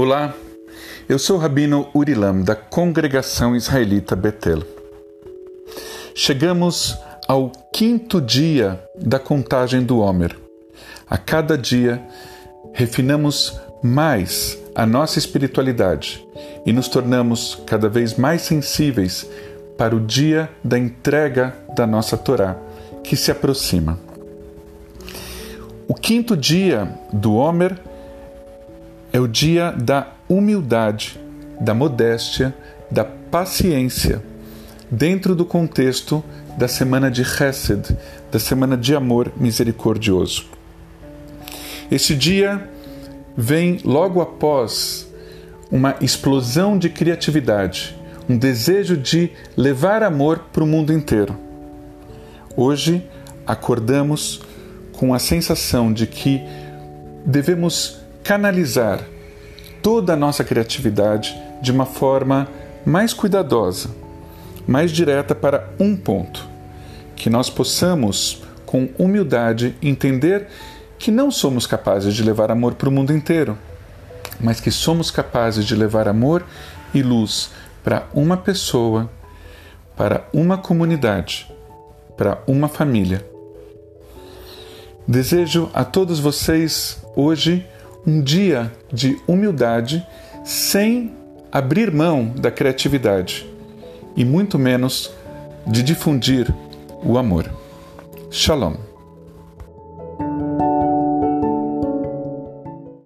Olá, eu sou o Rabino Urilam, da Congregação Israelita Betel. Chegamos ao quinto dia da contagem do Homer. A cada dia, refinamos mais a nossa espiritualidade e nos tornamos cada vez mais sensíveis para o dia da entrega da nossa Torá, que se aproxima. O quinto dia do Homer é o dia da humildade, da modéstia, da paciência, dentro do contexto da semana de Hesed, da semana de amor misericordioso. Esse dia vem logo após uma explosão de criatividade, um desejo de levar amor para o mundo inteiro. Hoje acordamos com a sensação de que devemos canalizar toda a nossa criatividade de uma forma mais cuidadosa, mais direta para um ponto. Que nós possamos, com humildade, entender que não somos capazes de levar amor para o mundo inteiro, mas que somos capazes de levar amor e luz para uma pessoa, para uma comunidade, para uma família. Desejo a todos vocês hoje um dia de humildade sem abrir mão da criatividade e muito menos de difundir o amor. Shalom.